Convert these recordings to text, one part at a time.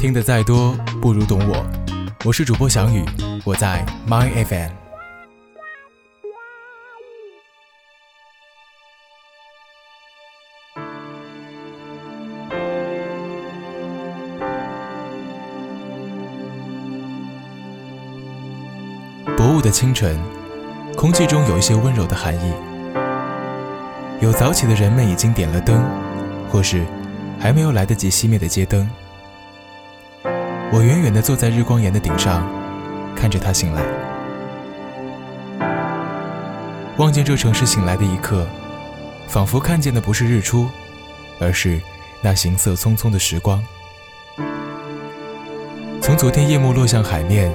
听得再多不如懂我。我是主播翔宇，我在 My FM。薄雾的清晨，空气中有一些温柔的寒意。有早起的人们已经点了灯，或是还没有来得及熄灭的街灯。我远远地坐在日光岩的顶上，看着它醒来。望见这城市醒来的一刻，仿佛看见的不是日出，而是那行色匆匆的时光。从昨天夜幕落向海面，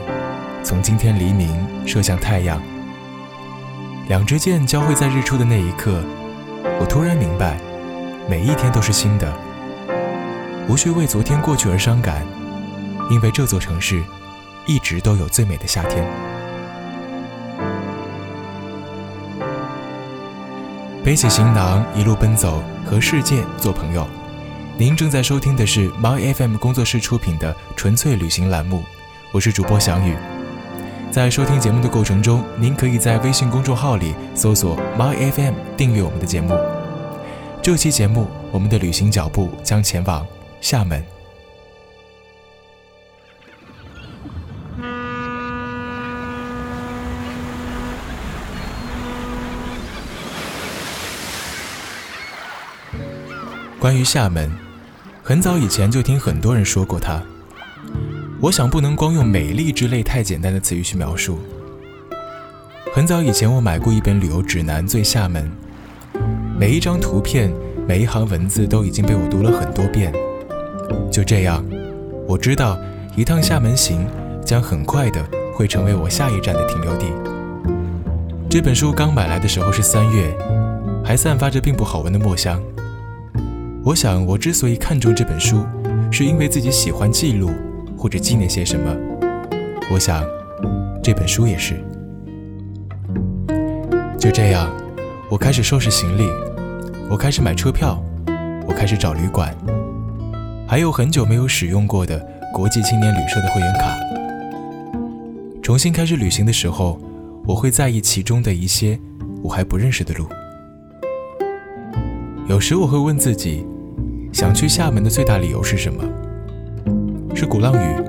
从今天黎明射向太阳。两支箭交汇在日出的那一刻。我突然明白，每一天都是新的，无需为昨天过去而伤感，因为这座城市一直都有最美的夏天。背起行囊，一路奔走，和世界做朋友。您正在收听的是 My FM 工作室出品的纯粹旅行栏目，我是主播翔宇。在收听节目的过程中，您可以在微信公众号里搜索 My FM，订阅我们的节目。这期节目，我们的旅行脚步将前往厦门。关于厦门，很早以前就听很多人说过它。我想不能光用美丽之类太简单的词语去描述。很早以前，我买过一本旅游指南《最厦门》，每一张图片、每一行文字都已经被我读了很多遍。就这样，我知道一趟厦门行将很快的会成为我下一站的停留地。这本书刚买来的时候是三月，还散发着并不好闻的墨香。我想，我之所以看中这本书，是因为自己喜欢记录。或者纪念些什么？我想，这本书也是。就这样，我开始收拾行李，我开始买车票，我开始找旅馆，还有很久没有使用过的国际青年旅社的会员卡。重新开始旅行的时候，我会在意其中的一些我还不认识的路。有时我会问自己，想去厦门的最大理由是什么？是鼓浪屿、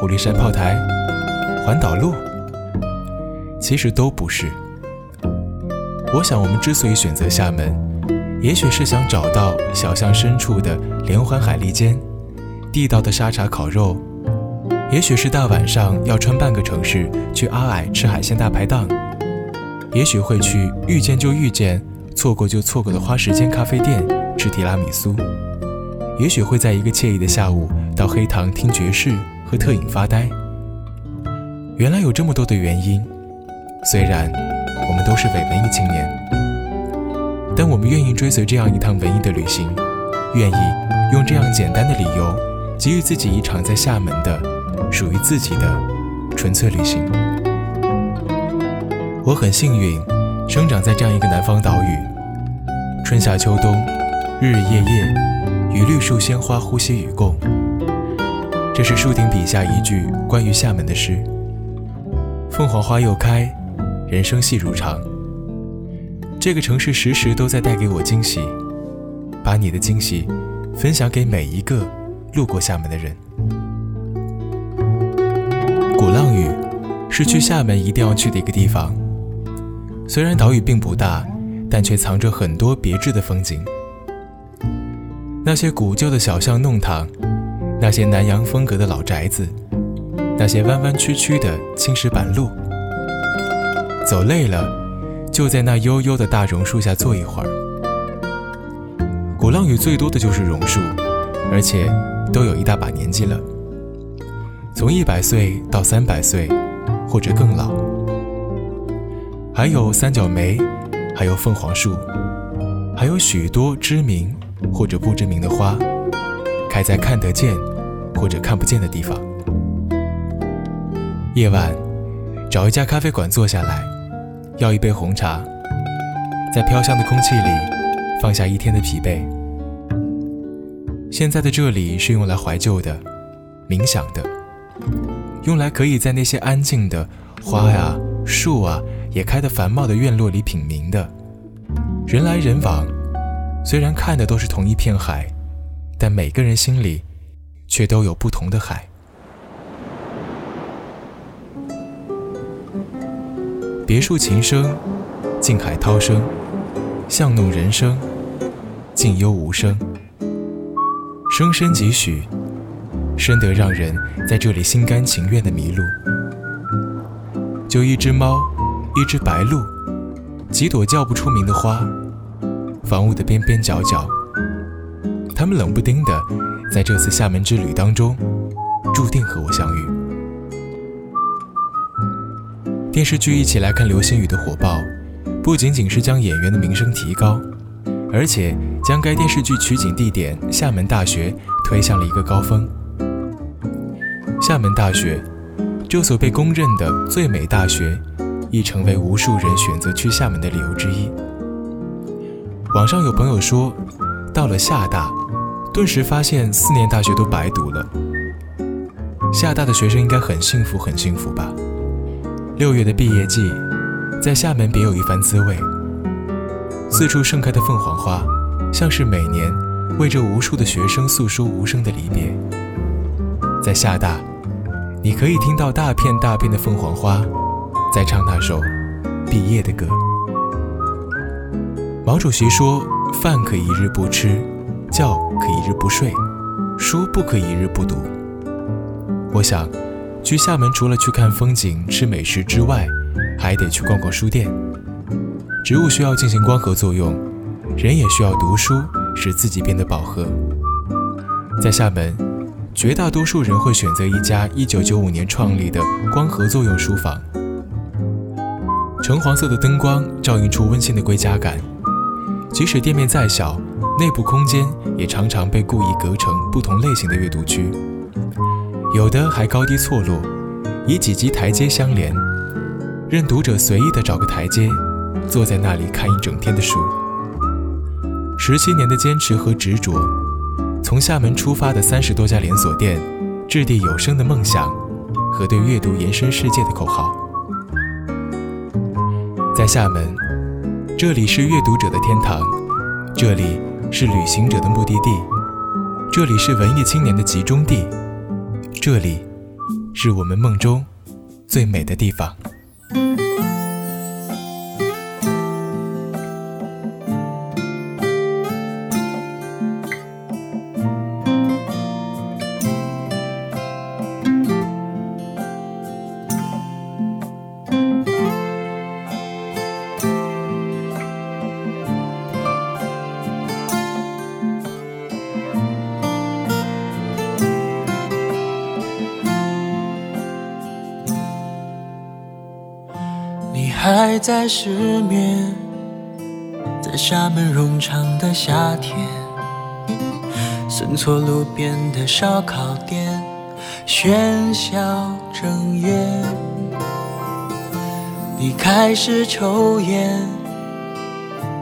狐狸山炮台、环岛路，其实都不是。我想，我们之所以选择厦门，也许是想找到小巷深处的连环海蛎煎、地道的沙茶烤肉，也许是大晚上要穿半个城市去阿矮吃海鲜大排档，也许会去遇见就遇见、错过就错过的花时间咖啡店吃提拉米苏，也许会在一个惬意的下午。到黑糖听爵士和特饮发呆，原来有这么多的原因。虽然我们都是伪文艺青年，但我们愿意追随这样一趟文艺的旅行，愿意用这样简单的理由，给予自己一场在厦门的属于自己的纯粹旅行。我很幸运，生长在这样一个南方岛屿，春夏秋冬，日日夜夜，与绿树鲜花呼吸与共。这是树顶笔下一句关于厦门的诗：“凤凰花又开，人生细如长。”这个城市时时都在带给我惊喜，把你的惊喜分享给每一个路过厦门的人。鼓浪屿是去厦门一定要去的一个地方。虽然岛屿并不大，但却藏着很多别致的风景。那些古旧的小巷弄堂。那些南洋风格的老宅子，那些弯弯曲曲的青石板路，走累了，就在那悠悠的大榕树下坐一会儿。鼓浪屿最多的就是榕树，而且都有一大把年纪了，从一百岁到三百岁，或者更老。还有三角梅，还有凤凰树，还有许多知名或者不知名的花。开在看得见或者看不见的地方。夜晚，找一家咖啡馆坐下来，要一杯红茶，在飘香的空气里放下一天的疲惫。现在的这里是用来怀旧的，冥想的，用来可以在那些安静的花呀、树啊也开得繁茂的院落里品茗的。人来人往，虽然看的都是同一片海，但每个人心里却都有不同的海。别墅琴声，静海涛声，巷弄人声，静幽无声，声声几许，深得让人在这里心甘情愿的迷路。就一只猫，一只白鹭。几朵叫不出名的花，房屋的边边角角，他们冷不丁的在这次厦门之旅当中，注定和我相遇。电视剧《一起来看流星雨》的火爆，不仅仅是将演员的名声提高，而且将该电视剧取景地点厦门大学推向了一个高峰。厦门大学，这所被公认的最美大学。亦成为无数人选择去厦门的理由之一。网上有朋友说，到了厦大，顿时发现四年大学都白读了。厦大的学生应该很幸福，很幸福吧？六月的毕业季，在厦门别有一番滋味。四处盛开的凤凰花，像是每年为这无数的学生诉说无声的离别。在厦大，你可以听到大片大片的凤凰花。在唱那首毕业的歌。毛主席说：“饭可一日不吃，觉可一日不睡，书不可一日不读。”我想，去厦门除了去看风景、吃美食之外，还得去逛逛书店。植物需要进行光合作用，人也需要读书，使自己变得饱和。在厦门，绝大多数人会选择一家1995年创立的光合作用书房。橙黄色的灯光照映出温馨的归家感，即使店面再小，内部空间也常常被故意隔成不同类型的阅读区，有的还高低错落，以几级台阶相连，任读者随意的找个台阶，坐在那里看一整天的书。十七年的坚持和执着，从厦门出发的三十多家连锁店，掷地有声的梦想和对阅读延伸世界的口号。在厦门，这里是阅读者的天堂，这里是旅行者的目的地，这里是文艺青年的集中地，这里是我们梦中最美的地方。还在失眠，在厦门冗长的夏天，顺错路边的烧烤店，喧嚣整夜。你开始抽烟，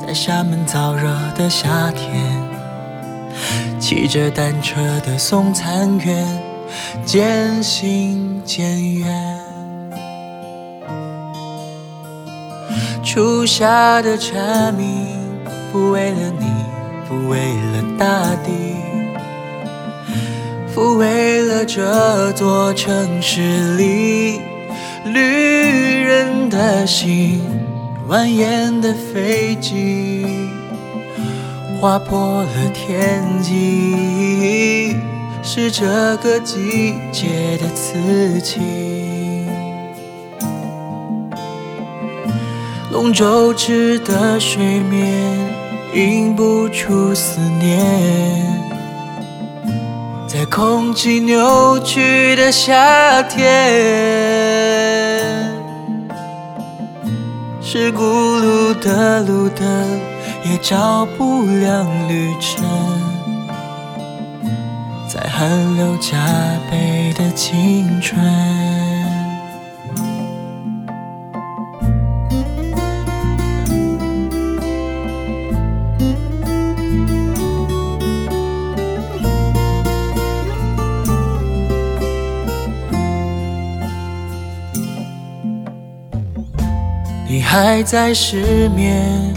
在厦门燥热的夏天，骑着单车的送餐员，渐行渐远。初夏的蝉鸣，不为了你，不为了大地，不为了这座城市里旅人的心，蜿蜒的飞机，划破了天际，是这个季节的刺激。龙舟织的水面，映不出思念。在空气扭曲的夏天，是咕噜的路灯也照不亮旅程。在汗流浃背的青春。还在失眠，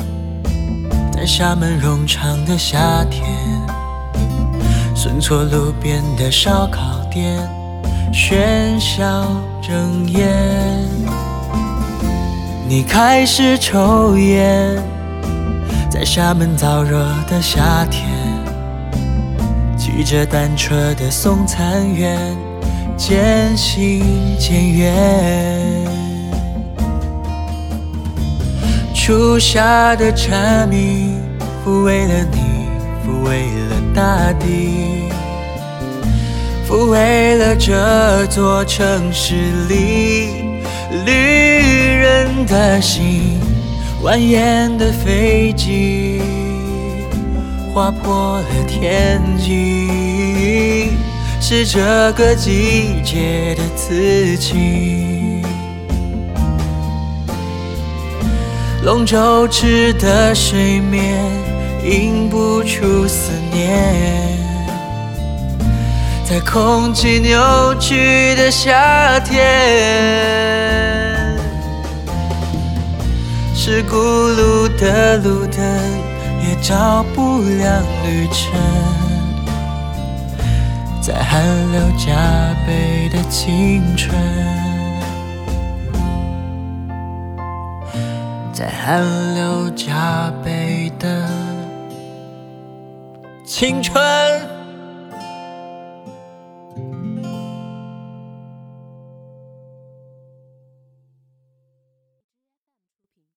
在厦门冗长的夏天，顺错路边的烧烤店，喧嚣整烟。你开始抽烟，在厦门燥热的夏天，骑着单车的送餐员，渐行渐远。初夏的蝉鸣，抚慰了你，抚慰了大地，抚慰了这座城市里旅人的心。蜿蜒的飞机，划破了天际，是这个季节的刺青。龙舟池的水面，映不出思念。在空气扭曲的夏天，是咕噜的路灯也照不亮旅程。在汗流浃背的青春。在汗流浃背的青春。